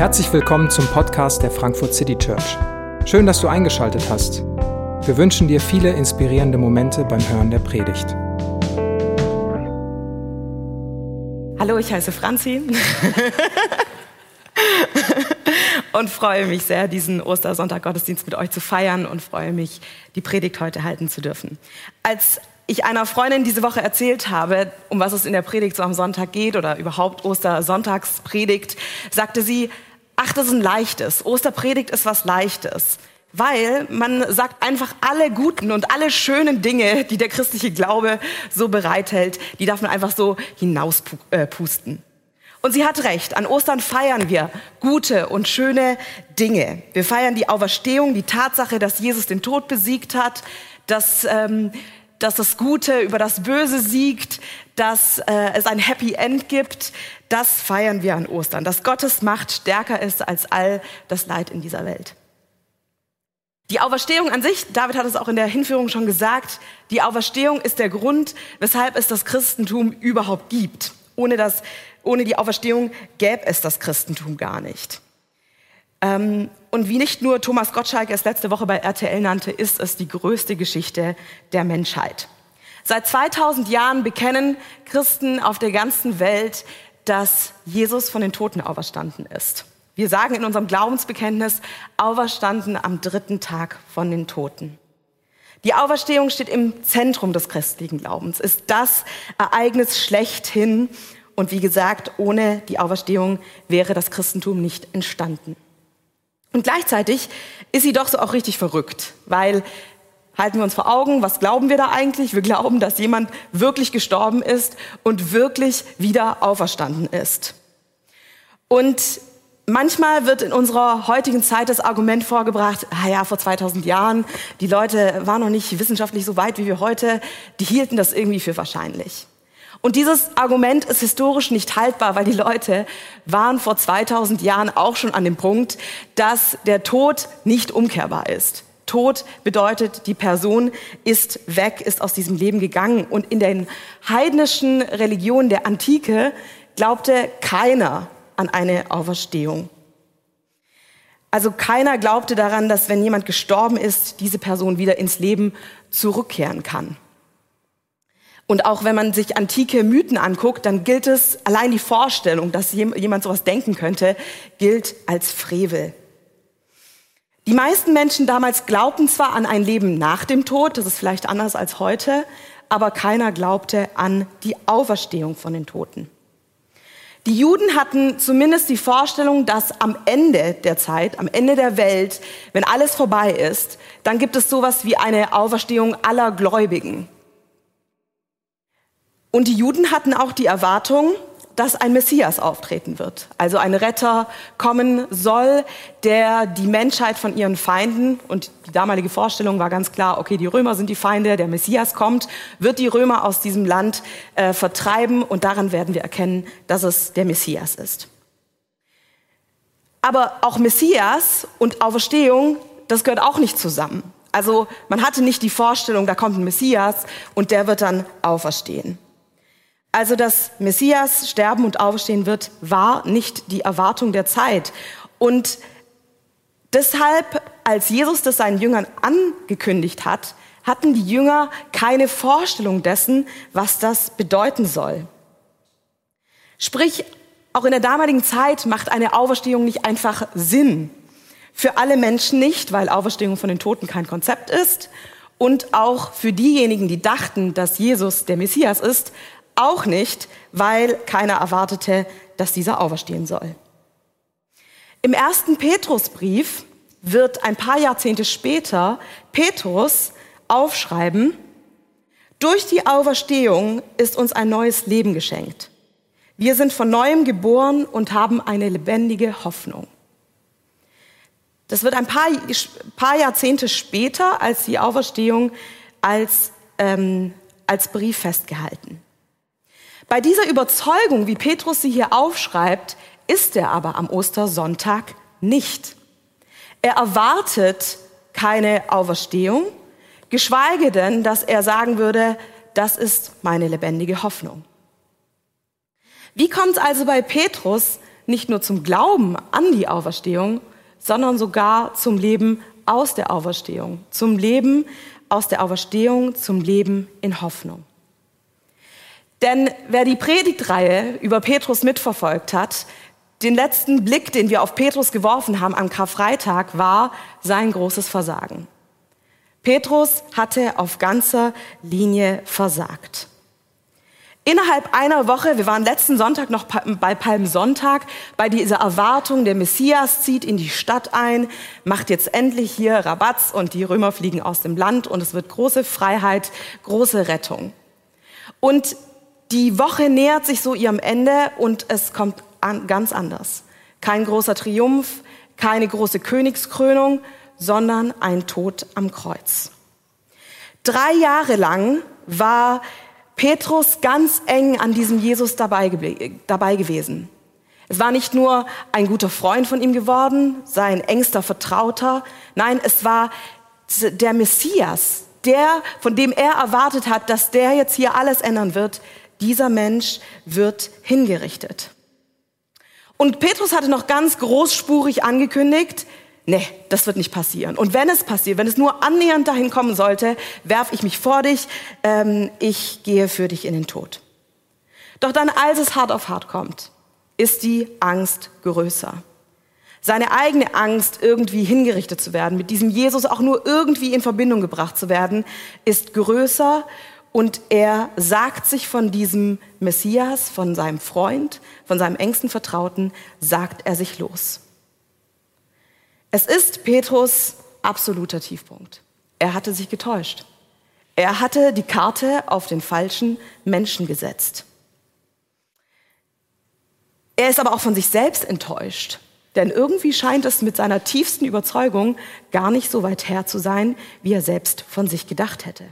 Herzlich willkommen zum Podcast der Frankfurt City Church. Schön, dass du eingeschaltet hast. Wir wünschen dir viele inspirierende Momente beim Hören der Predigt. Hallo, ich heiße Franzi und freue mich sehr, diesen Ostersonntag Gottesdienst mit euch zu feiern und freue mich, die Predigt heute halten zu dürfen. Als ich einer Freundin diese Woche erzählt habe, um was es in der Predigt so am Sonntag geht oder überhaupt Ostersonntagspredigt, sagte sie, ach, das ist ein leichtes. Osterpredigt ist was Leichtes. Weil man sagt einfach alle guten und alle schönen Dinge, die der christliche Glaube so bereithält, die darf man einfach so hinauspusten. Und sie hat recht. An Ostern feiern wir gute und schöne Dinge. Wir feiern die Auferstehung, die Tatsache, dass Jesus den Tod besiegt hat, dass ähm, dass das Gute über das Böse siegt, dass äh, es ein Happy End gibt, das feiern wir an Ostern, dass Gottes Macht stärker ist als all das Leid in dieser Welt. Die Auferstehung an sich, David hat es auch in der Hinführung schon gesagt, die Auferstehung ist der Grund, weshalb es das Christentum überhaupt gibt. Ohne, das, ohne die Auferstehung gäbe es das Christentum gar nicht. Ähm, und wie nicht nur Thomas Gottschalk es letzte Woche bei RTL nannte, ist es die größte Geschichte der Menschheit. Seit 2000 Jahren bekennen Christen auf der ganzen Welt, dass Jesus von den Toten auferstanden ist. Wir sagen in unserem Glaubensbekenntnis, auferstanden am dritten Tag von den Toten. Die Auferstehung steht im Zentrum des christlichen Glaubens, ist das Ereignis schlechthin. Und wie gesagt, ohne die Auferstehung wäre das Christentum nicht entstanden. Und gleichzeitig ist sie doch so auch richtig verrückt, weil halten wir uns vor Augen, was glauben wir da eigentlich? Wir glauben, dass jemand wirklich gestorben ist und wirklich wieder auferstanden ist. Und manchmal wird in unserer heutigen Zeit das Argument vorgebracht, ah ja, vor 2000 Jahren, die Leute waren noch nicht wissenschaftlich so weit wie wir heute, die hielten das irgendwie für wahrscheinlich. Und dieses Argument ist historisch nicht haltbar, weil die Leute waren vor 2000 Jahren auch schon an dem Punkt, dass der Tod nicht umkehrbar ist. Tod bedeutet, die Person ist weg, ist aus diesem Leben gegangen. Und in den heidnischen Religionen der Antike glaubte keiner an eine Auferstehung. Also keiner glaubte daran, dass wenn jemand gestorben ist, diese Person wieder ins Leben zurückkehren kann. Und auch wenn man sich antike Mythen anguckt, dann gilt es, allein die Vorstellung, dass jemand sowas denken könnte, gilt als Frevel. Die meisten Menschen damals glaubten zwar an ein Leben nach dem Tod, das ist vielleicht anders als heute, aber keiner glaubte an die Auferstehung von den Toten. Die Juden hatten zumindest die Vorstellung, dass am Ende der Zeit, am Ende der Welt, wenn alles vorbei ist, dann gibt es sowas wie eine Auferstehung aller Gläubigen. Und die Juden hatten auch die Erwartung, dass ein Messias auftreten wird, also ein Retter kommen soll, der die Menschheit von ihren Feinden, und die damalige Vorstellung war ganz klar, okay, die Römer sind die Feinde, der Messias kommt, wird die Römer aus diesem Land äh, vertreiben und daran werden wir erkennen, dass es der Messias ist. Aber auch Messias und Auferstehung, das gehört auch nicht zusammen. Also man hatte nicht die Vorstellung, da kommt ein Messias und der wird dann auferstehen. Also, dass Messias sterben und aufstehen wird, war nicht die Erwartung der Zeit. Und deshalb, als Jesus das seinen Jüngern angekündigt hat, hatten die Jünger keine Vorstellung dessen, was das bedeuten soll. Sprich, auch in der damaligen Zeit macht eine Auferstehung nicht einfach Sinn. Für alle Menschen nicht, weil Auferstehung von den Toten kein Konzept ist. Und auch für diejenigen, die dachten, dass Jesus der Messias ist, auch nicht, weil keiner erwartete, dass dieser auferstehen soll. Im ersten Petrusbrief wird ein paar Jahrzehnte später Petrus aufschreiben, durch die Auferstehung ist uns ein neues Leben geschenkt. Wir sind von neuem geboren und haben eine lebendige Hoffnung. Das wird ein paar, paar Jahrzehnte später als die Auferstehung als, ähm, als Brief festgehalten. Bei dieser Überzeugung, wie Petrus sie hier aufschreibt, ist er aber am Ostersonntag nicht. Er erwartet keine Auferstehung, geschweige denn, dass er sagen würde, das ist meine lebendige Hoffnung. Wie kommt es also bei Petrus nicht nur zum Glauben an die Auferstehung, sondern sogar zum Leben aus der Auferstehung, zum Leben aus der Auferstehung, zum Leben in Hoffnung. Denn wer die Predigtreihe über Petrus mitverfolgt hat, den letzten Blick, den wir auf Petrus geworfen haben am Karfreitag, war sein großes Versagen. Petrus hatte auf ganzer Linie versagt. Innerhalb einer Woche, wir waren letzten Sonntag noch bei Palmsonntag, bei dieser Erwartung, der Messias zieht in die Stadt ein, macht jetzt endlich hier Rabatz und die Römer fliegen aus dem Land und es wird große Freiheit, große Rettung. Und die Woche nähert sich so ihrem Ende und es kommt an, ganz anders. Kein großer Triumph, keine große Königskrönung, sondern ein Tod am Kreuz. Drei Jahre lang war Petrus ganz eng an diesem Jesus dabei, dabei gewesen. Es war nicht nur ein guter Freund von ihm geworden, sein engster Vertrauter, nein, es war der Messias, der, von dem er erwartet hat, dass der jetzt hier alles ändern wird. Dieser Mensch wird hingerichtet. Und Petrus hatte noch ganz großspurig angekündigt, nee, das wird nicht passieren. Und wenn es passiert, wenn es nur annähernd dahin kommen sollte, werf ich mich vor dich, ähm, ich gehe für dich in den Tod. Doch dann, als es hart auf hart kommt, ist die Angst größer. Seine eigene Angst, irgendwie hingerichtet zu werden, mit diesem Jesus auch nur irgendwie in Verbindung gebracht zu werden, ist größer und er sagt sich von diesem Messias, von seinem Freund, von seinem engsten Vertrauten, sagt er sich los. Es ist Petrus absoluter Tiefpunkt. Er hatte sich getäuscht. Er hatte die Karte auf den falschen Menschen gesetzt. Er ist aber auch von sich selbst enttäuscht, denn irgendwie scheint es mit seiner tiefsten Überzeugung gar nicht so weit her zu sein, wie er selbst von sich gedacht hätte.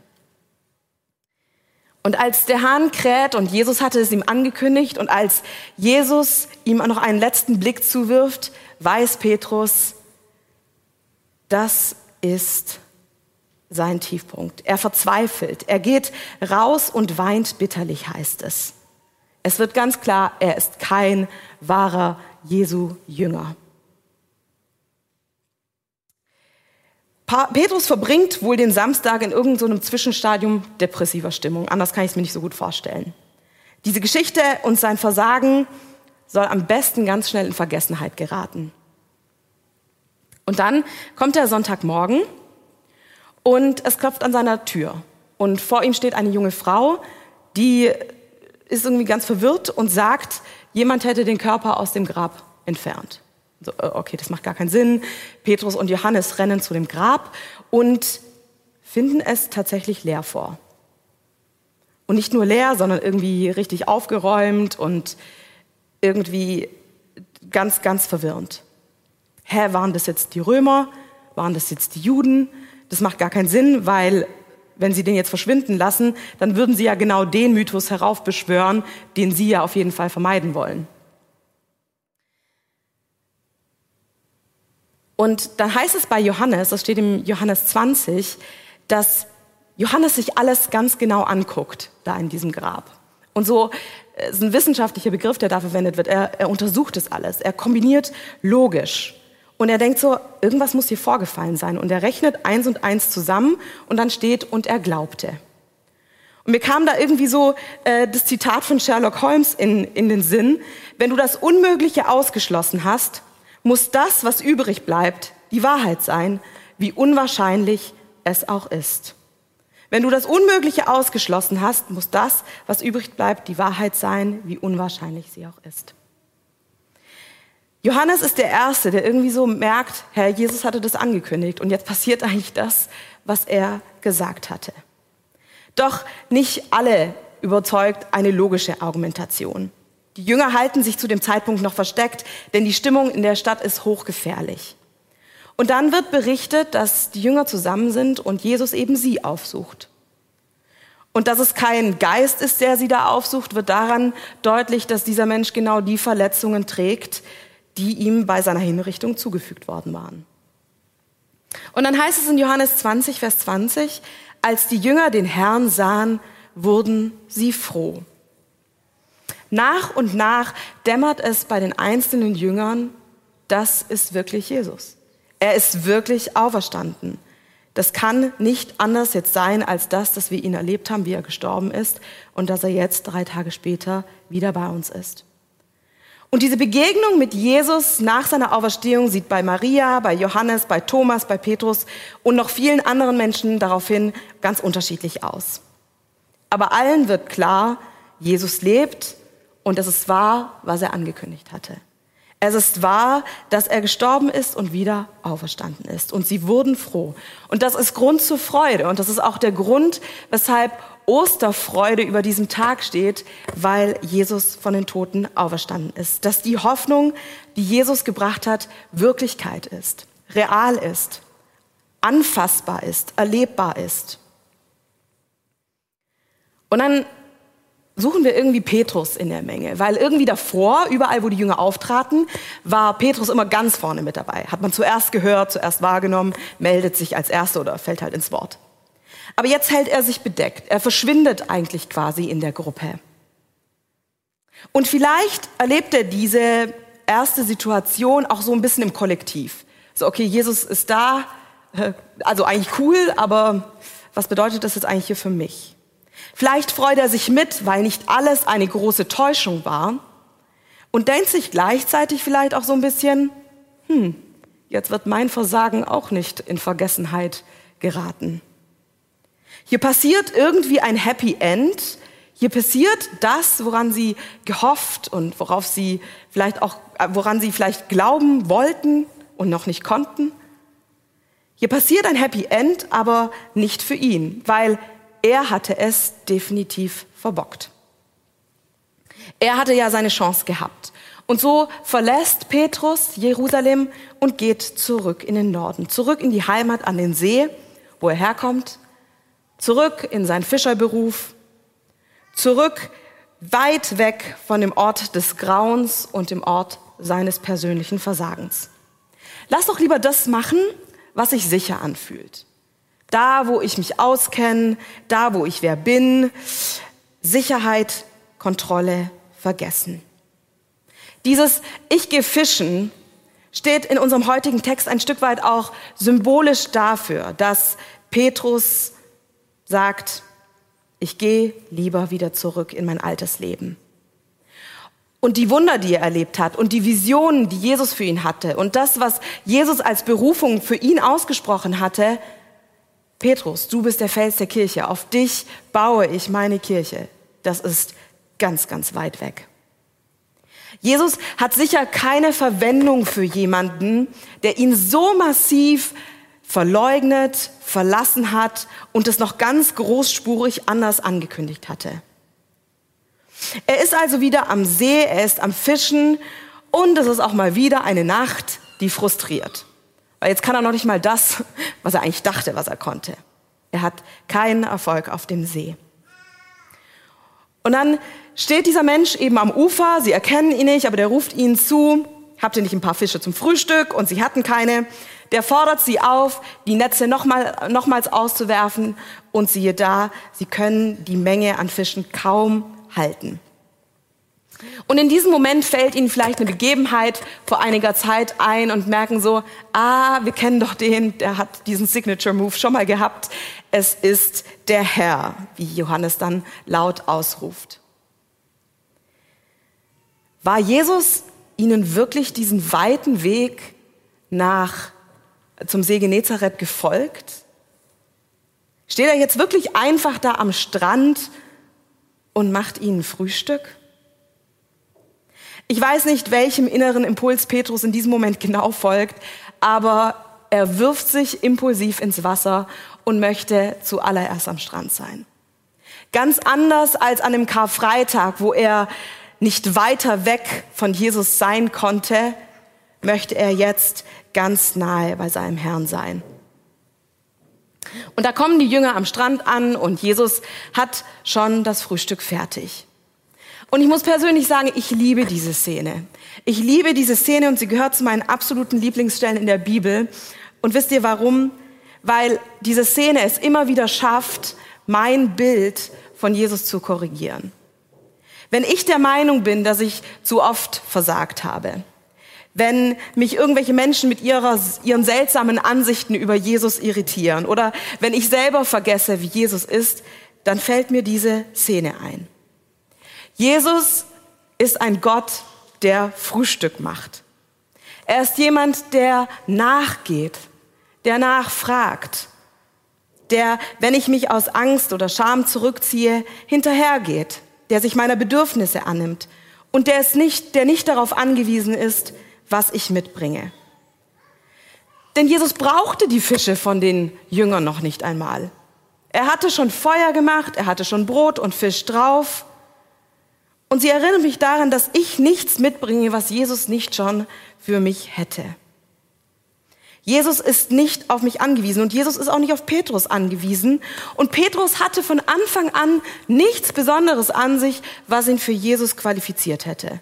Und als der Hahn kräht und Jesus hatte es ihm angekündigt und als Jesus ihm noch einen letzten Blick zuwirft, weiß Petrus, das ist sein Tiefpunkt. Er verzweifelt. Er geht raus und weint bitterlich, heißt es. Es wird ganz klar, er ist kein wahrer Jesu Jünger. Petrus verbringt wohl den Samstag in irgendeinem so Zwischenstadium depressiver Stimmung. Anders kann ich es mir nicht so gut vorstellen. Diese Geschichte und sein Versagen soll am besten ganz schnell in Vergessenheit geraten. Und dann kommt der Sonntagmorgen und es klopft an seiner Tür. Und vor ihm steht eine junge Frau, die ist irgendwie ganz verwirrt und sagt, jemand hätte den Körper aus dem Grab entfernt. So, äh, okay, das macht gar keinen Sinn. Petrus und Johannes rennen zu dem Grab und finden es tatsächlich leer vor. Und nicht nur leer, sondern irgendwie richtig aufgeräumt und irgendwie ganz, ganz verwirrend. Hä, waren das jetzt die Römer? Waren das jetzt die Juden? Das macht gar keinen Sinn, weil wenn sie den jetzt verschwinden lassen, dann würden sie ja genau den Mythos heraufbeschwören, den sie ja auf jeden Fall vermeiden wollen. Und dann heißt es bei Johannes, das steht im Johannes 20, dass Johannes sich alles ganz genau anguckt, da in diesem Grab. Und so äh, ist ein wissenschaftlicher Begriff, der da verwendet wird. Er, er untersucht es alles. Er kombiniert logisch. Und er denkt so, irgendwas muss hier vorgefallen sein. Und er rechnet eins und eins zusammen und dann steht, und er glaubte. Und mir kam da irgendwie so äh, das Zitat von Sherlock Holmes in, in den Sinn, wenn du das Unmögliche ausgeschlossen hast, muss das, was übrig bleibt, die Wahrheit sein, wie unwahrscheinlich es auch ist. Wenn du das Unmögliche ausgeschlossen hast, muss das, was übrig bleibt, die Wahrheit sein, wie unwahrscheinlich sie auch ist. Johannes ist der Erste, der irgendwie so merkt, Herr Jesus hatte das angekündigt und jetzt passiert eigentlich das, was er gesagt hatte. Doch nicht alle überzeugt eine logische Argumentation. Die Jünger halten sich zu dem Zeitpunkt noch versteckt, denn die Stimmung in der Stadt ist hochgefährlich. Und dann wird berichtet, dass die Jünger zusammen sind und Jesus eben sie aufsucht. Und dass es kein Geist ist, der sie da aufsucht, wird daran deutlich, dass dieser Mensch genau die Verletzungen trägt, die ihm bei seiner Hinrichtung zugefügt worden waren. Und dann heißt es in Johannes 20, Vers 20, als die Jünger den Herrn sahen, wurden sie froh. Nach und nach dämmert es bei den einzelnen Jüngern, das ist wirklich Jesus. Er ist wirklich auferstanden. Das kann nicht anders jetzt sein als das, dass wir ihn erlebt haben, wie er gestorben ist und dass er jetzt drei Tage später wieder bei uns ist. Und diese Begegnung mit Jesus nach seiner Auferstehung sieht bei Maria, bei Johannes, bei Thomas, bei Petrus und noch vielen anderen Menschen daraufhin ganz unterschiedlich aus. Aber allen wird klar, Jesus lebt und es ist wahr, was er angekündigt hatte. Es ist wahr, dass er gestorben ist und wieder auferstanden ist. Und sie wurden froh. Und das ist Grund zur Freude. Und das ist auch der Grund, weshalb Osterfreude über diesem Tag steht, weil Jesus von den Toten auferstanden ist. Dass die Hoffnung, die Jesus gebracht hat, Wirklichkeit ist, real ist, anfassbar ist, erlebbar ist. Und dann suchen wir irgendwie Petrus in der Menge, weil irgendwie davor, überall wo die Jünger auftraten, war Petrus immer ganz vorne mit dabei. Hat man zuerst gehört, zuerst wahrgenommen, meldet sich als Erster oder fällt halt ins Wort. Aber jetzt hält er sich bedeckt. Er verschwindet eigentlich quasi in der Gruppe. Und vielleicht erlebt er diese erste Situation auch so ein bisschen im Kollektiv. So, okay, Jesus ist da, äh, also eigentlich cool, aber was bedeutet das jetzt eigentlich hier für mich? Vielleicht freut er sich mit, weil nicht alles eine große Täuschung war und denkt sich gleichzeitig vielleicht auch so ein bisschen, hm, jetzt wird mein Versagen auch nicht in Vergessenheit geraten. Hier passiert irgendwie ein Happy End. Hier passiert das, woran sie gehofft und worauf sie vielleicht auch, woran sie vielleicht glauben wollten und noch nicht konnten. Hier passiert ein Happy End, aber nicht für ihn, weil er hatte es definitiv verbockt. Er hatte ja seine Chance gehabt. Und so verlässt Petrus Jerusalem und geht zurück in den Norden, zurück in die Heimat an den See, wo er herkommt, zurück in seinen Fischerberuf, zurück weit weg von dem Ort des Grauens und dem Ort seines persönlichen Versagens. Lass doch lieber das machen, was sich sicher anfühlt. Da, wo ich mich auskenne, da, wo ich wer bin, Sicherheit, Kontrolle vergessen. Dieses Ich gehe fischen steht in unserem heutigen Text ein Stück weit auch symbolisch dafür, dass Petrus sagt, ich gehe lieber wieder zurück in mein altes Leben. Und die Wunder, die er erlebt hat und die Visionen, die Jesus für ihn hatte und das, was Jesus als Berufung für ihn ausgesprochen hatte, Petrus, du bist der Fels der Kirche, auf dich baue ich meine Kirche. Das ist ganz, ganz weit weg. Jesus hat sicher keine Verwendung für jemanden, der ihn so massiv verleugnet, verlassen hat und es noch ganz großspurig anders angekündigt hatte. Er ist also wieder am See, er ist am Fischen und es ist auch mal wieder eine Nacht, die frustriert. Weil jetzt kann er noch nicht mal das, was er eigentlich dachte, was er konnte. Er hat keinen Erfolg auf dem See. Und dann steht dieser Mensch eben am Ufer, sie erkennen ihn nicht, aber der ruft ihnen zu, habt ihr nicht ein paar Fische zum Frühstück? Und sie hatten keine. Der fordert sie auf, die Netze nochmal, nochmals auszuwerfen. Und siehe da, sie können die Menge an Fischen kaum halten. Und in diesem Moment fällt ihnen vielleicht eine Begebenheit vor einiger Zeit ein und merken so, ah, wir kennen doch den, der hat diesen Signature Move schon mal gehabt. Es ist der Herr, wie Johannes dann laut ausruft. War Jesus ihnen wirklich diesen weiten Weg nach zum See Genezareth gefolgt? Steht er jetzt wirklich einfach da am Strand und macht ihnen Frühstück? Ich weiß nicht, welchem inneren Impuls Petrus in diesem Moment genau folgt, aber er wirft sich impulsiv ins Wasser und möchte zuallererst am Strand sein. Ganz anders als an dem Karfreitag, wo er nicht weiter weg von Jesus sein konnte, möchte er jetzt ganz nahe bei seinem Herrn sein. Und da kommen die Jünger am Strand an und Jesus hat schon das Frühstück fertig. Und ich muss persönlich sagen, ich liebe diese Szene. Ich liebe diese Szene und sie gehört zu meinen absoluten Lieblingsstellen in der Bibel. Und wisst ihr warum? Weil diese Szene es immer wieder schafft, mein Bild von Jesus zu korrigieren. Wenn ich der Meinung bin, dass ich zu oft versagt habe, wenn mich irgendwelche Menschen mit ihrer, ihren seltsamen Ansichten über Jesus irritieren oder wenn ich selber vergesse, wie Jesus ist, dann fällt mir diese Szene ein. Jesus ist ein Gott, der Frühstück macht. Er ist jemand, der nachgeht, der nachfragt, der, wenn ich mich aus Angst oder Scham zurückziehe, hinterhergeht, der sich meiner Bedürfnisse annimmt und der ist nicht, der nicht darauf angewiesen ist, was ich mitbringe. Denn Jesus brauchte die Fische von den Jüngern noch nicht einmal. Er hatte schon Feuer gemacht, er hatte schon Brot und Fisch drauf. Und sie erinnern mich daran, dass ich nichts mitbringe, was Jesus nicht schon für mich hätte. Jesus ist nicht auf mich angewiesen und Jesus ist auch nicht auf Petrus angewiesen. Und Petrus hatte von Anfang an nichts Besonderes an sich, was ihn für Jesus qualifiziert hätte.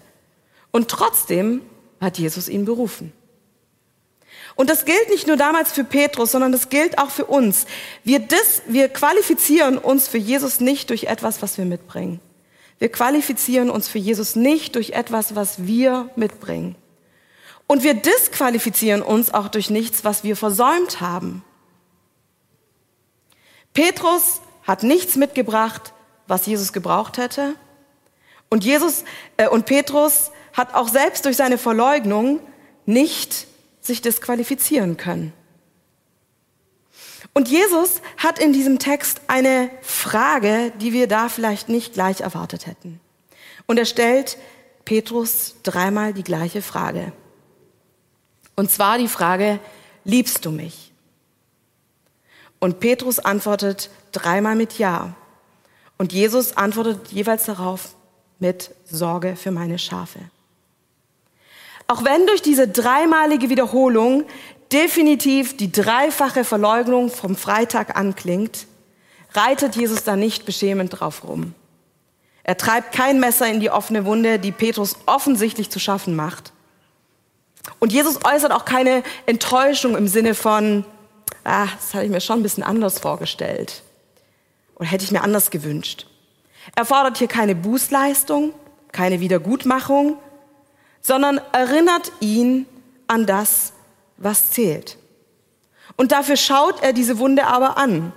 Und trotzdem hat Jesus ihn berufen. Und das gilt nicht nur damals für Petrus, sondern das gilt auch für uns. Wir, das, wir qualifizieren uns für Jesus nicht durch etwas, was wir mitbringen. Wir qualifizieren uns für Jesus nicht durch etwas, was wir mitbringen. Und wir disqualifizieren uns auch durch nichts, was wir versäumt haben. Petrus hat nichts mitgebracht, was Jesus gebraucht hätte. Und Jesus äh, und Petrus hat auch selbst durch seine Verleugnung nicht sich disqualifizieren können. Und Jesus hat in diesem Text eine Frage, die wir da vielleicht nicht gleich erwartet hätten. Und er stellt Petrus dreimal die gleiche Frage. Und zwar die Frage, liebst du mich? Und Petrus antwortet dreimal mit Ja. Und Jesus antwortet jeweils darauf mit Sorge für meine Schafe. Auch wenn durch diese dreimalige Wiederholung definitiv die dreifache Verleugnung vom Freitag anklingt, reitet Jesus da nicht beschämend drauf rum. Er treibt kein Messer in die offene Wunde, die Petrus offensichtlich zu schaffen macht. Und Jesus äußert auch keine Enttäuschung im Sinne von, ah, das hatte ich mir schon ein bisschen anders vorgestellt oder hätte ich mir anders gewünscht. Er fordert hier keine Bußleistung, keine Wiedergutmachung, sondern erinnert ihn an das, was zählt. Und dafür schaut er diese Wunde aber an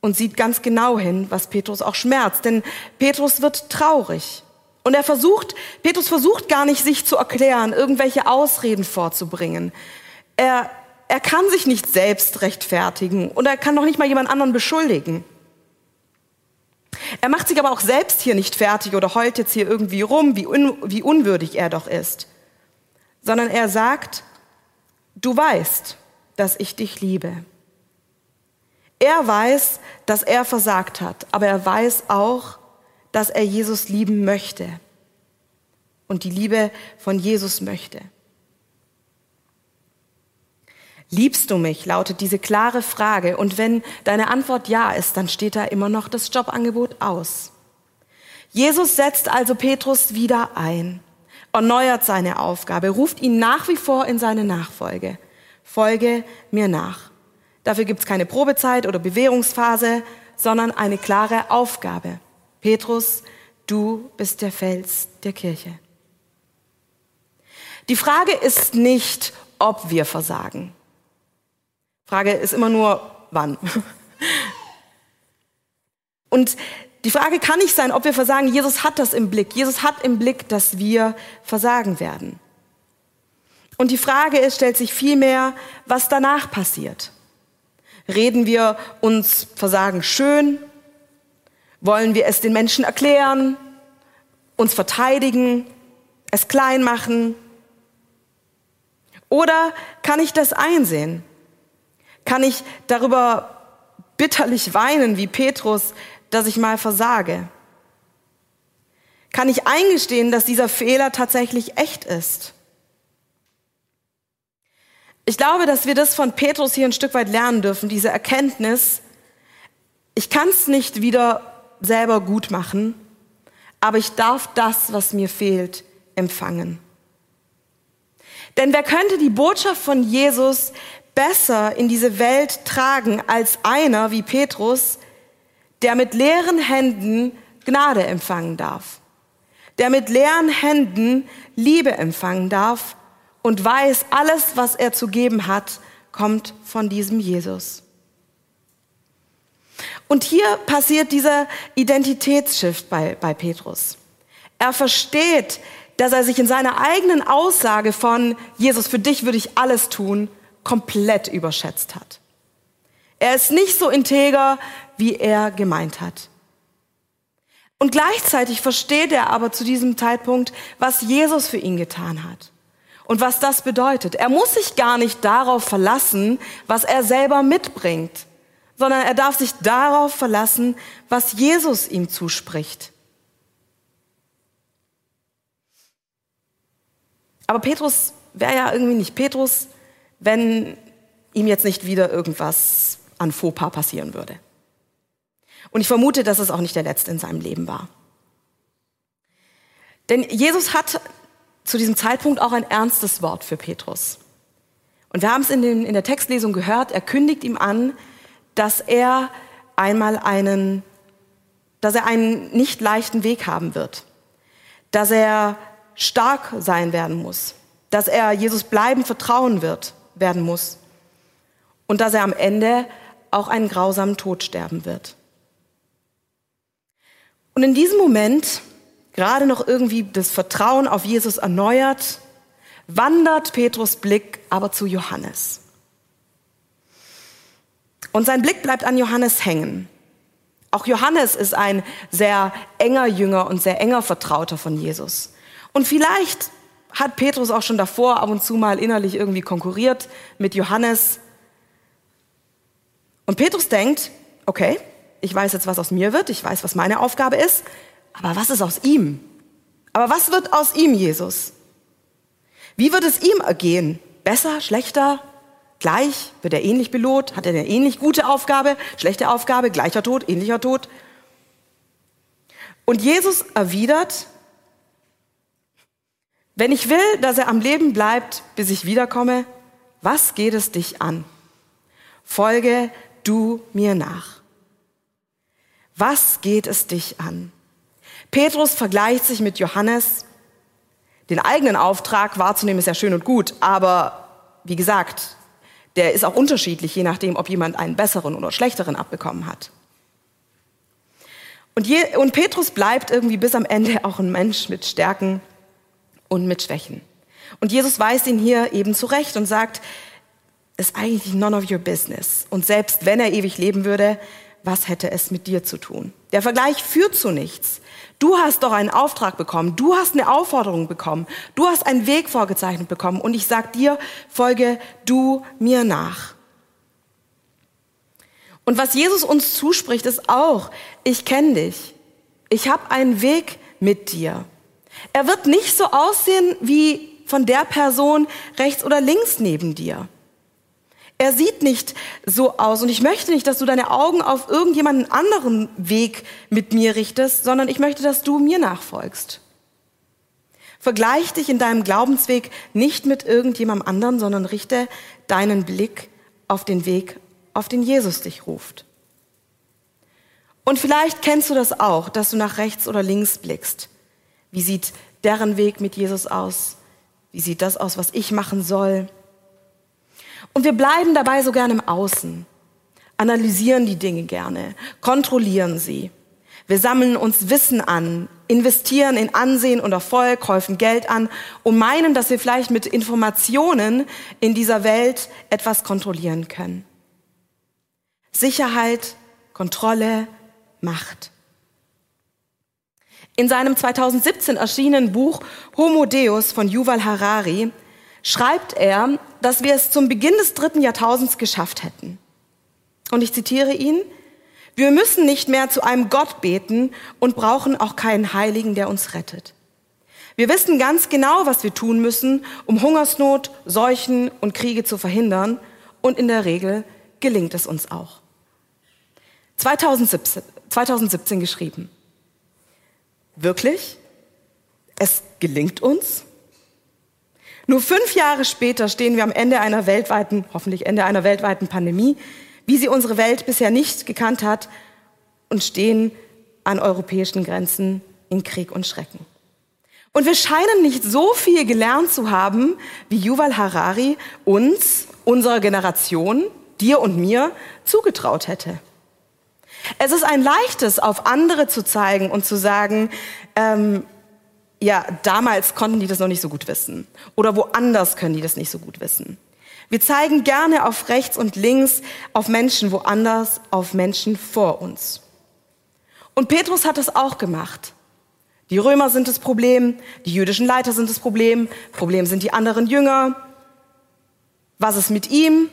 und sieht ganz genau hin, was Petrus auch schmerzt. Denn Petrus wird traurig. Und er versucht, Petrus versucht gar nicht, sich zu erklären, irgendwelche Ausreden vorzubringen. Er, er kann sich nicht selbst rechtfertigen und er kann noch nicht mal jemand anderen beschuldigen. Er macht sich aber auch selbst hier nicht fertig oder heult jetzt hier irgendwie rum, wie, un, wie unwürdig er doch ist, sondern er sagt, du weißt, dass ich dich liebe. Er weiß, dass er versagt hat, aber er weiß auch, dass er Jesus lieben möchte und die Liebe von Jesus möchte. Liebst du mich? lautet diese klare Frage. Und wenn deine Antwort ja ist, dann steht da immer noch das Jobangebot aus. Jesus setzt also Petrus wieder ein, erneuert seine Aufgabe, ruft ihn nach wie vor in seine Nachfolge. Folge mir nach. Dafür gibt es keine Probezeit oder Bewährungsphase, sondern eine klare Aufgabe. Petrus, du bist der Fels der Kirche. Die Frage ist nicht, ob wir versagen. Frage ist immer nur, wann. Und die Frage kann nicht sein, ob wir versagen. Jesus hat das im Blick. Jesus hat im Blick, dass wir versagen werden. Und die Frage ist, stellt sich vielmehr, was danach passiert. Reden wir uns Versagen schön wollen wir es den Menschen erklären, uns verteidigen, es klein machen? Oder kann ich das einsehen? Kann ich darüber bitterlich weinen wie Petrus, dass ich mal versage? Kann ich eingestehen, dass dieser Fehler tatsächlich echt ist? Ich glaube, dass wir das von Petrus hier ein Stück weit lernen dürfen, diese Erkenntnis, ich kann es nicht wieder selber gut machen, aber ich darf das, was mir fehlt, empfangen. Denn wer könnte die Botschaft von Jesus besser in diese Welt tragen als einer wie Petrus, der mit leeren Händen Gnade empfangen darf? der mit leeren Händen Liebe empfangen darf und weiß, alles, was er zu geben hat, kommt von diesem Jesus. Und hier passiert dieser Identitätsshift bei, bei Petrus. Er versteht, dass er sich in seiner eigenen Aussage von Jesus, für dich würde ich alles tun, komplett überschätzt hat. Er ist nicht so integer, wie er gemeint hat. Und gleichzeitig versteht er aber zu diesem Zeitpunkt, was Jesus für ihn getan hat und was das bedeutet. Er muss sich gar nicht darauf verlassen, was er selber mitbringt, sondern er darf sich darauf verlassen, was Jesus ihm zuspricht. Aber Petrus wäre ja irgendwie nicht Petrus, wenn ihm jetzt nicht wieder irgendwas an Fauxpas passieren würde. Und ich vermute, dass es auch nicht der letzte in seinem Leben war. Denn Jesus hat zu diesem Zeitpunkt auch ein ernstes Wort für Petrus. Und wir haben es in, den, in der Textlesung gehört, er kündigt ihm an, dass er einmal einen, dass er einen nicht leichten Weg haben wird, dass er stark sein werden muss, dass er Jesus bleibend vertrauen wird, werden muss und dass er am Ende auch einen grausamen Tod sterben wird. Und in diesem Moment, gerade noch irgendwie das Vertrauen auf Jesus erneuert, wandert Petrus Blick aber zu Johannes. Und sein Blick bleibt an Johannes hängen. Auch Johannes ist ein sehr enger Jünger und sehr enger Vertrauter von Jesus. Und vielleicht hat Petrus auch schon davor ab und zu mal innerlich irgendwie konkurriert mit Johannes. Und Petrus denkt, okay, ich weiß jetzt, was aus mir wird, ich weiß, was meine Aufgabe ist, aber was ist aus ihm? Aber was wird aus ihm, Jesus? Wie wird es ihm ergehen? Besser, schlechter, gleich? Wird er ähnlich belohnt? Hat er eine ähnlich gute Aufgabe, schlechte Aufgabe, gleicher Tod, ähnlicher Tod? Und Jesus erwidert, wenn ich will, dass er am Leben bleibt, bis ich wiederkomme, was geht es dich an? Folge du mir nach. Was geht es dich an? Petrus vergleicht sich mit Johannes. Den eigenen Auftrag wahrzunehmen ist ja schön und gut, aber wie gesagt, der ist auch unterschiedlich, je nachdem, ob jemand einen besseren oder schlechteren abbekommen hat. Und, je, und Petrus bleibt irgendwie bis am Ende auch ein Mensch mit Stärken und mit Schwächen. Und Jesus weist ihn hier eben zurecht und sagt, ist eigentlich none of your business. Und selbst wenn er ewig leben würde, was hätte es mit dir zu tun? Der Vergleich führt zu nichts. Du hast doch einen Auftrag bekommen, du hast eine Aufforderung bekommen, du hast einen Weg vorgezeichnet bekommen und ich sag dir, folge du mir nach. Und was Jesus uns zuspricht, ist auch, ich kenne dich, ich habe einen Weg mit dir. Er wird nicht so aussehen wie von der Person rechts oder links neben dir. Er sieht nicht so aus und ich möchte nicht, dass du deine Augen auf irgendjemanden anderen Weg mit mir richtest, sondern ich möchte, dass du mir nachfolgst. Vergleich dich in deinem Glaubensweg nicht mit irgendjemandem anderen, sondern richte deinen Blick auf den Weg, auf den Jesus dich ruft. Und vielleicht kennst du das auch, dass du nach rechts oder links blickst. Wie sieht deren Weg mit Jesus aus? Wie sieht das aus, was ich machen soll? Und wir bleiben dabei so gern im Außen, analysieren die Dinge gerne, kontrollieren sie. Wir sammeln uns Wissen an, investieren in Ansehen und Erfolg, häufen Geld an und meinen, dass wir vielleicht mit Informationen in dieser Welt etwas kontrollieren können. Sicherheit, Kontrolle, Macht. In seinem 2017 erschienenen Buch Homo Deus von Yuval Harari schreibt er, dass wir es zum Beginn des dritten Jahrtausends geschafft hätten. Und ich zitiere ihn, wir müssen nicht mehr zu einem Gott beten und brauchen auch keinen Heiligen, der uns rettet. Wir wissen ganz genau, was wir tun müssen, um Hungersnot, Seuchen und Kriege zu verhindern. Und in der Regel gelingt es uns auch. 2017, 2017 geschrieben. Wirklich? Es gelingt uns? Nur fünf Jahre später stehen wir am Ende einer weltweiten, hoffentlich Ende einer weltweiten Pandemie, wie sie unsere Welt bisher nicht gekannt hat und stehen an europäischen Grenzen in Krieg und Schrecken. Und wir scheinen nicht so viel gelernt zu haben, wie Yuval Harari uns, unserer Generation, dir und mir, zugetraut hätte. Es ist ein leichtes, auf andere zu zeigen und zu sagen, ähm, ja, damals konnten die das noch nicht so gut wissen. Oder woanders können die das nicht so gut wissen. Wir zeigen gerne auf rechts und links, auf Menschen woanders, auf Menschen vor uns. Und Petrus hat es auch gemacht. Die Römer sind das Problem, die jüdischen Leiter sind das Problem, Problem sind die anderen Jünger. Was ist mit ihm?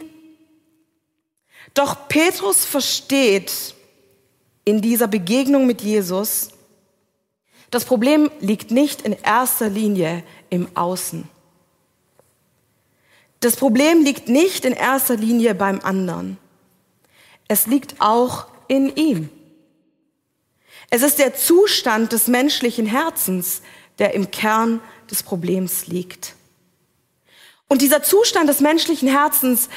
Doch Petrus versteht in dieser Begegnung mit Jesus, das Problem liegt nicht in erster Linie im Außen. Das Problem liegt nicht in erster Linie beim anderen. Es liegt auch in ihm. Es ist der Zustand des menschlichen Herzens, der im Kern des Problems liegt. Und dieser Zustand des menschlichen Herzens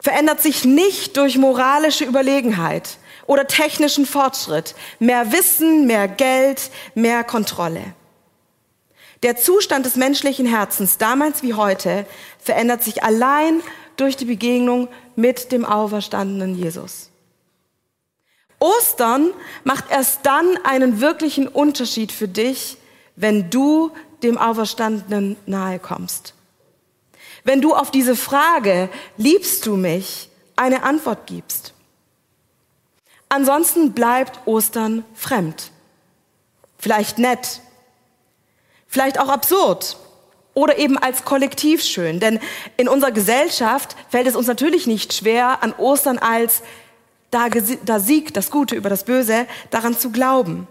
verändert sich nicht durch moralische Überlegenheit oder technischen Fortschritt, mehr Wissen, mehr Geld, mehr Kontrolle. Der Zustand des menschlichen Herzens, damals wie heute, verändert sich allein durch die Begegnung mit dem auferstandenen Jesus. Ostern macht erst dann einen wirklichen Unterschied für dich, wenn du dem Auferstandenen nahe kommst. Wenn du auf diese Frage, liebst du mich, eine Antwort gibst. Ansonsten bleibt Ostern fremd. Vielleicht nett. Vielleicht auch absurd. Oder eben als Kollektiv schön. Denn in unserer Gesellschaft fällt es uns natürlich nicht schwer, an Ostern als da, da siegt das Gute über das Böse, daran zu glauben.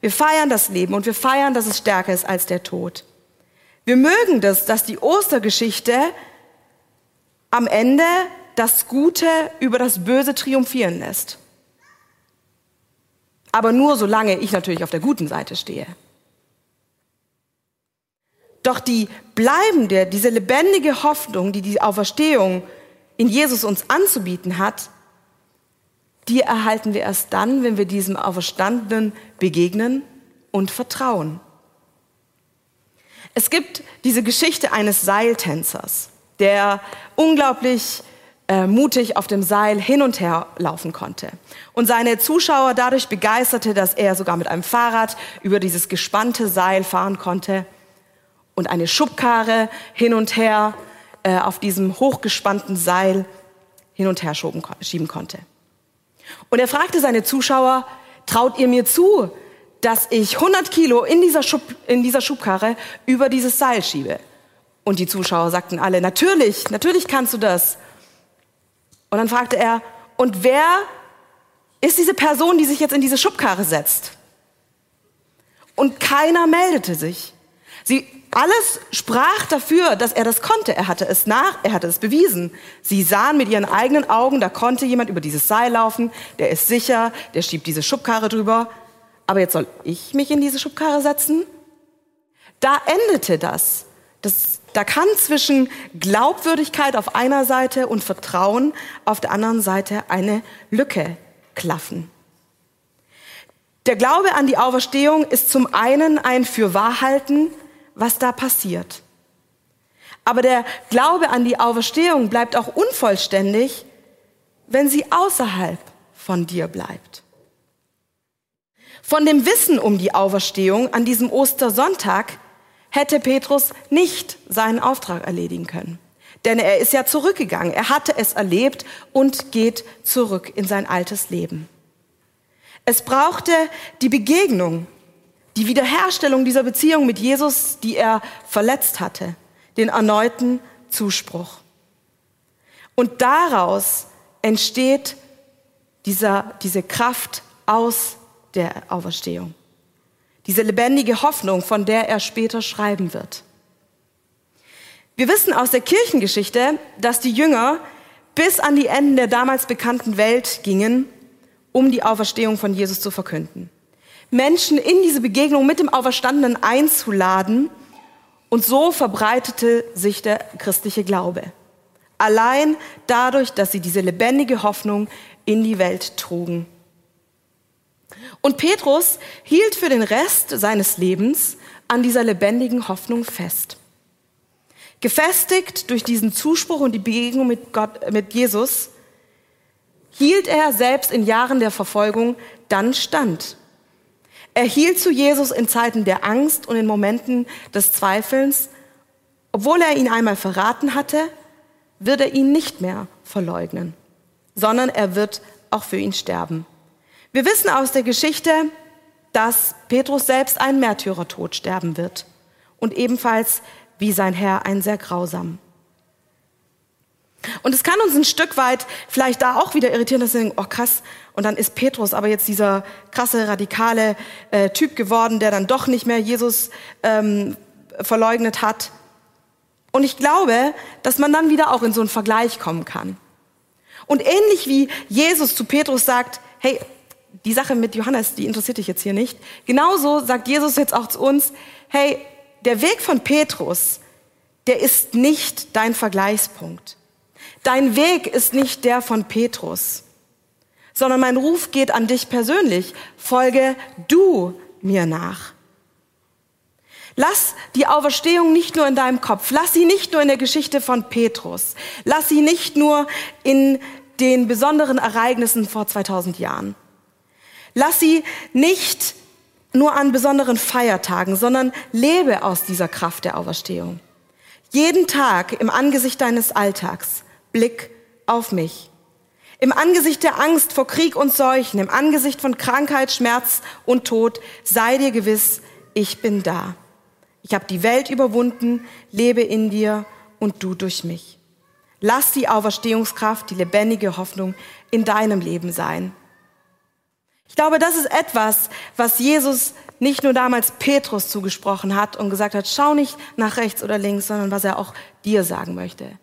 Wir feiern das Leben und wir feiern, dass es stärker ist als der Tod. Wir mögen das, dass die Ostergeschichte am Ende das Gute über das Böse triumphieren lässt. Aber nur solange ich natürlich auf der guten Seite stehe. Doch die bleibende, diese lebendige Hoffnung, die die Auferstehung in Jesus uns anzubieten hat, die erhalten wir erst dann, wenn wir diesem Auferstandenen begegnen und vertrauen. Es gibt diese Geschichte eines Seiltänzers, der unglaublich äh, mutig auf dem Seil hin und her laufen konnte. Und seine Zuschauer dadurch begeisterte, dass er sogar mit einem Fahrrad über dieses gespannte Seil fahren konnte und eine Schubkarre hin und her äh, auf diesem hochgespannten Seil hin und her schieben konnte. Und er fragte seine Zuschauer, traut ihr mir zu, dass ich 100 Kilo in dieser, Schub, in dieser Schubkarre über dieses Seil schiebe? Und die Zuschauer sagten alle, natürlich, natürlich kannst du das. Und dann fragte er, und wer ist diese Person, die sich jetzt in diese Schubkarre setzt? Und keiner meldete sich. Sie alles sprach dafür, dass er das konnte. Er hatte es nach, er hatte es bewiesen. Sie sahen mit ihren eigenen Augen, da konnte jemand über dieses Seil laufen, der ist sicher, der schiebt diese Schubkarre drüber. Aber jetzt soll ich mich in diese Schubkarre setzen? Da endete das. das da kann zwischen Glaubwürdigkeit auf einer Seite und Vertrauen auf der anderen Seite eine Lücke klaffen. Der Glaube an die Auferstehung ist zum einen ein Fürwahrhalten, was da passiert. Aber der Glaube an die Auferstehung bleibt auch unvollständig, wenn sie außerhalb von dir bleibt. Von dem Wissen um die Auferstehung an diesem Ostersonntag hätte Petrus nicht seinen Auftrag erledigen können. Denn er ist ja zurückgegangen, er hatte es erlebt und geht zurück in sein altes Leben. Es brauchte die Begegnung die Wiederherstellung dieser Beziehung mit Jesus, die er verletzt hatte, den erneuten Zuspruch. Und daraus entsteht dieser, diese Kraft aus der Auferstehung. Diese lebendige Hoffnung, von der er später schreiben wird. Wir wissen aus der Kirchengeschichte, dass die Jünger bis an die Enden der damals bekannten Welt gingen, um die Auferstehung von Jesus zu verkünden. Menschen in diese Begegnung mit dem Auferstandenen einzuladen. Und so verbreitete sich der christliche Glaube. Allein dadurch, dass sie diese lebendige Hoffnung in die Welt trugen. Und Petrus hielt für den Rest seines Lebens an dieser lebendigen Hoffnung fest. Gefestigt durch diesen Zuspruch und die Begegnung mit, Gott, mit Jesus, hielt er selbst in Jahren der Verfolgung dann stand. Er hielt zu Jesus in Zeiten der Angst und in Momenten des Zweifelns. Obwohl er ihn einmal verraten hatte, wird er ihn nicht mehr verleugnen, sondern er wird auch für ihn sterben. Wir wissen aus der Geschichte, dass Petrus selbst einen Märtyrertod sterben wird und ebenfalls wie sein Herr ein sehr grausam. Und es kann uns ein Stück weit vielleicht da auch wieder irritieren, dass wir denken, oh krass, und dann ist Petrus aber jetzt dieser krasse, radikale äh, Typ geworden, der dann doch nicht mehr Jesus ähm, verleugnet hat. Und ich glaube, dass man dann wieder auch in so einen Vergleich kommen kann. Und ähnlich wie Jesus zu Petrus sagt, hey, die Sache mit Johannes, die interessiert dich jetzt hier nicht. Genauso sagt Jesus jetzt auch zu uns, hey, der Weg von Petrus, der ist nicht dein Vergleichspunkt. Dein Weg ist nicht der von Petrus, sondern mein Ruf geht an dich persönlich. Folge du mir nach. Lass die Auferstehung nicht nur in deinem Kopf, lass sie nicht nur in der Geschichte von Petrus, lass sie nicht nur in den besonderen Ereignissen vor 2000 Jahren. Lass sie nicht nur an besonderen Feiertagen, sondern lebe aus dieser Kraft der Auferstehung. Jeden Tag im Angesicht deines Alltags Blick auf mich. Im Angesicht der Angst vor Krieg und Seuchen, im Angesicht von Krankheit, Schmerz und Tod, sei dir gewiss, ich bin da. Ich habe die Welt überwunden, lebe in dir und du durch mich. Lass die Auferstehungskraft, die lebendige Hoffnung in deinem Leben sein. Ich glaube, das ist etwas, was Jesus nicht nur damals Petrus zugesprochen hat und gesagt hat, schau nicht nach rechts oder links, sondern was er auch dir sagen möchte.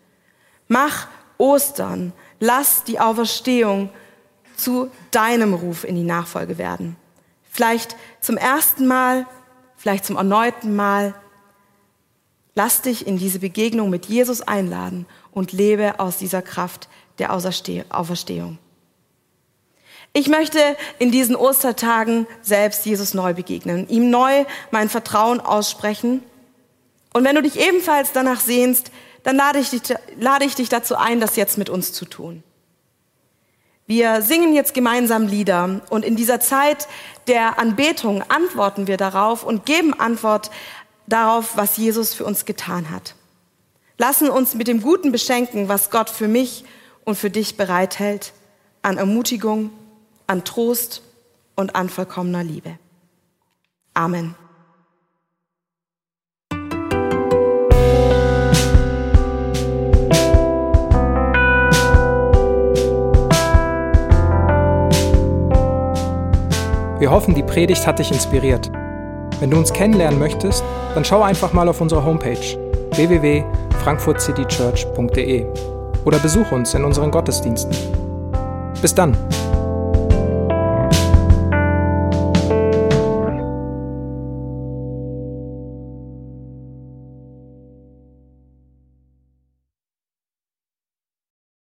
Mach Ostern, lass die Auferstehung zu deinem Ruf in die Nachfolge werden. Vielleicht zum ersten Mal, vielleicht zum erneuten Mal. Lass dich in diese Begegnung mit Jesus einladen und lebe aus dieser Kraft der Auferstehung. Ich möchte in diesen Ostertagen selbst Jesus neu begegnen, ihm neu mein Vertrauen aussprechen. Und wenn du dich ebenfalls danach sehnst, dann lade ich, dich, lade ich dich dazu ein, das jetzt mit uns zu tun. Wir singen jetzt gemeinsam Lieder und in dieser Zeit der Anbetung antworten wir darauf und geben Antwort darauf, was Jesus für uns getan hat. Lassen uns mit dem Guten beschenken, was Gott für mich und für dich bereithält, an Ermutigung, an Trost und an vollkommener Liebe. Amen. Wir hoffen, die Predigt hat dich inspiriert. Wenn du uns kennenlernen möchtest, dann schau einfach mal auf unsere Homepage www.frankfurtcitychurch.de oder besuch uns in unseren Gottesdiensten. Bis dann!